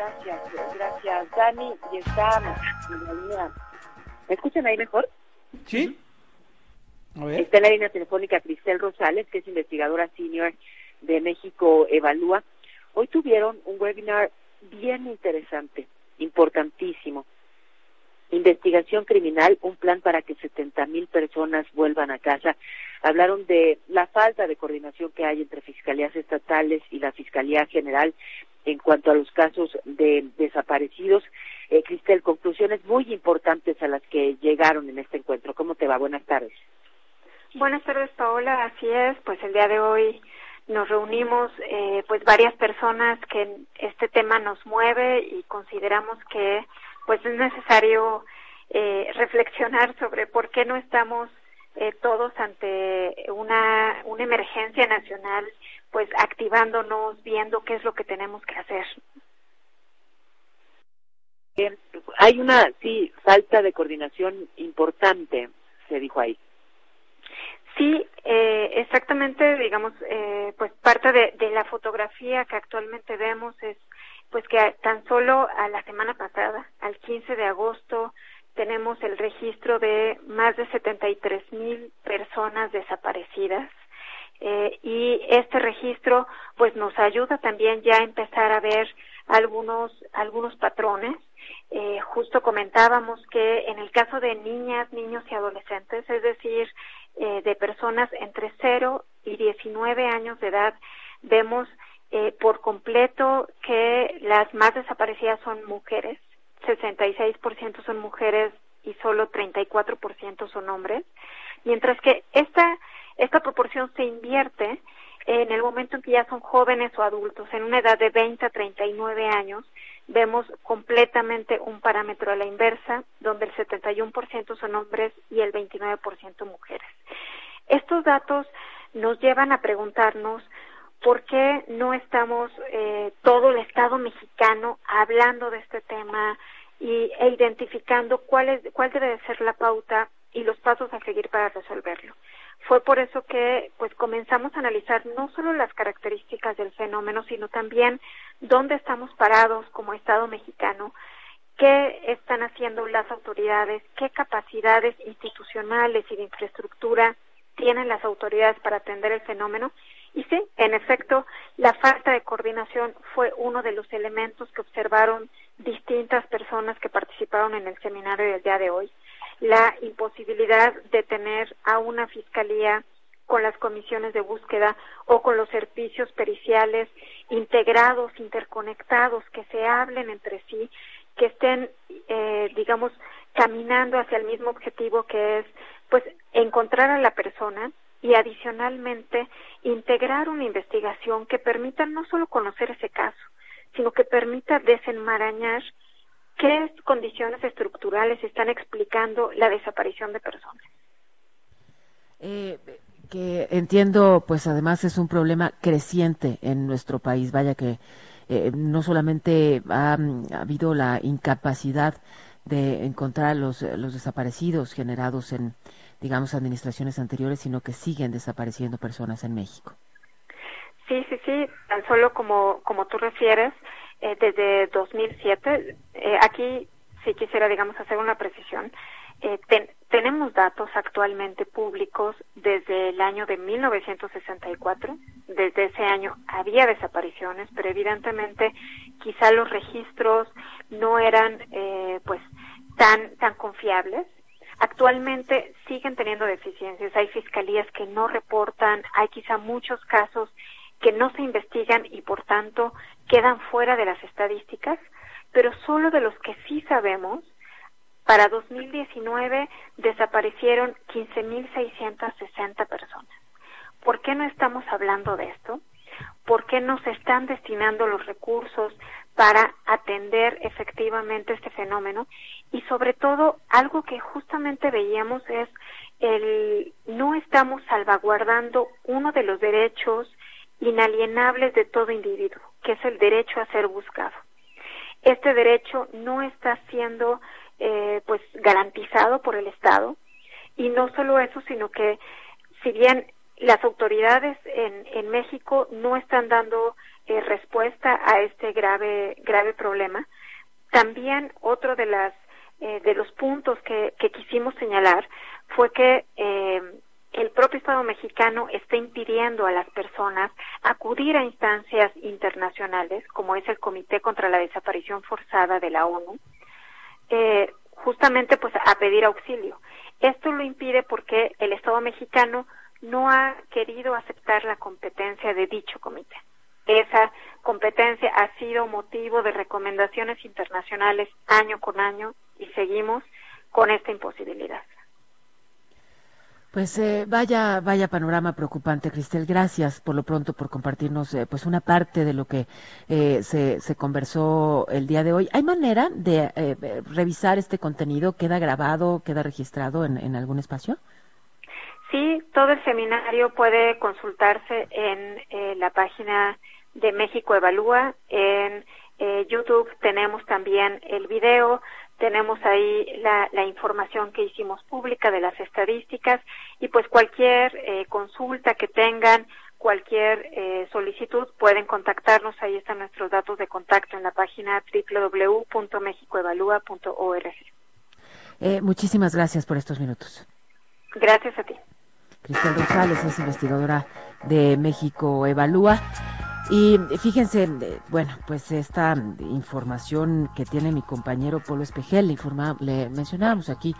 Gracias, gracias, Dani. Y está ¿Me escuchan ahí mejor? Sí. Está en la línea telefónica Cristel Rosales, que es investigadora senior de México Evalúa. Hoy tuvieron un webinar bien interesante, importantísimo. Investigación criminal, un plan para que 70 mil personas vuelvan a casa. Hablaron de la falta de coordinación que hay entre fiscalías estatales y la Fiscalía General en cuanto a los casos de desaparecidos. Eh, Cristel, conclusiones muy importantes a las que llegaron en este encuentro. ¿Cómo te va? Buenas tardes. Buenas tardes, Paola. Así es, pues el día de hoy nos reunimos eh, pues varias personas que este tema nos mueve y consideramos que pues es necesario eh, reflexionar sobre por qué no estamos eh, todos ante una, una emergencia nacional, pues activándonos, viendo qué es lo que tenemos que hacer. Hay una, sí, falta de coordinación importante, se dijo ahí. Sí, eh, exactamente, digamos, eh, pues parte de, de, la fotografía que actualmente vemos es, pues que tan solo a la semana pasada, al 15 de agosto, tenemos el registro de más de 73 mil personas desaparecidas. Eh, y este registro pues nos ayuda también ya a empezar a ver algunos algunos patrones eh, justo comentábamos que en el caso de niñas niños y adolescentes es decir eh, de personas entre 0 y 19 años de edad vemos eh, por completo que las más desaparecidas son mujeres 66% son mujeres y solo 34% son hombres, mientras que esta, esta proporción se invierte en el momento en que ya son jóvenes o adultos, en una edad de 20 a 39 años, vemos completamente un parámetro a la inversa, donde el 71% son hombres y el 29% mujeres. Estos datos nos llevan a preguntarnos por qué no estamos eh, todo el Estado mexicano hablando de este tema, y, e identificando cuál, es, cuál debe de ser la pauta y los pasos a seguir para resolverlo. Fue por eso que pues comenzamos a analizar no solo las características del fenómeno, sino también dónde estamos parados como Estado mexicano, qué están haciendo las autoridades, qué capacidades institucionales y de infraestructura tienen las autoridades para atender el fenómeno. Y sí, en efecto, la falta de coordinación fue uno de los elementos que observaron distintas personas que participaron en el seminario del día de hoy. La imposibilidad de tener a una fiscalía con las comisiones de búsqueda o con los servicios periciales integrados, interconectados, que se hablen entre sí, que estén, eh, digamos, caminando hacia el mismo objetivo que es, pues, encontrar a la persona y adicionalmente integrar una investigación que permita no solo conocer ese caso, sino que permita desenmarañar qué condiciones estructurales están explicando la desaparición de personas. Eh, que entiendo, pues además es un problema creciente en nuestro país. Vaya que eh, no solamente ha, habido la incapacidad de encontrar los, los desaparecidos generados en, digamos, administraciones anteriores, sino que siguen desapareciendo personas en México. Sí, sí, sí, tan solo como, como tú refieres, eh, desde 2007, eh, aquí sí quisiera, digamos, hacer una precisión. Eh, tenemos datos actualmente públicos desde el año de 1964. Desde ese año había desapariciones, pero evidentemente quizá los registros no eran eh, pues tan tan confiables. Actualmente siguen teniendo deficiencias. Hay fiscalías que no reportan, hay quizá muchos casos que no se investigan y por tanto quedan fuera de las estadísticas, pero solo de los que sí sabemos, para 2019 desaparecieron 15.660 personas. ¿Por qué no estamos hablando de esto? ¿Por qué no se están destinando los recursos para atender efectivamente este fenómeno? Y sobre todo, algo que justamente veíamos es el no estamos salvaguardando uno de los derechos inalienables de todo individuo, que es el derecho a ser buscado. Este derecho no está siendo eh, pues garantizado por el Estado y no solo eso, sino que si bien las autoridades en, en México no están dando eh, respuesta a este grave grave problema. También otro de las eh, de los puntos que, quisimos señalar fue que eh, el propio Estado mexicano está impidiendo a las personas acudir a instancias internacionales, como es el Comité contra la Desaparición Forzada de la ONU, eh, justamente pues a pedir auxilio. Esto lo impide porque el Estado mexicano no ha querido aceptar la competencia de dicho comité. Esa competencia ha sido motivo de recomendaciones internacionales año con año y seguimos con esta imposibilidad. Pues eh, vaya, vaya panorama preocupante, Cristel. Gracias por lo pronto por compartirnos eh, pues una parte de lo que eh, se, se, conversó el día de hoy. ¿Hay manera de eh, revisar este contenido? ¿Queda grabado, queda registrado en, algún espacio? Sí, todo el seminario puede consultarse en eh, la página de México Evalúa. En eh, YouTube tenemos también el video tenemos ahí la, la, información que hicimos pública de las estadísticas y pues cualquier eh, consulta que tengan, cualquier eh, solicitud pueden contactarnos, ahí están nuestros datos de contacto en la página www.mexicoevalúa.org. Eh, muchísimas gracias por estos minutos. Gracias a ti. Cristel Rosales es investigadora de México Evalúa. Y fíjense, bueno, pues esta información que tiene mi compañero Polo Espejel, le, informa, le mencionábamos aquí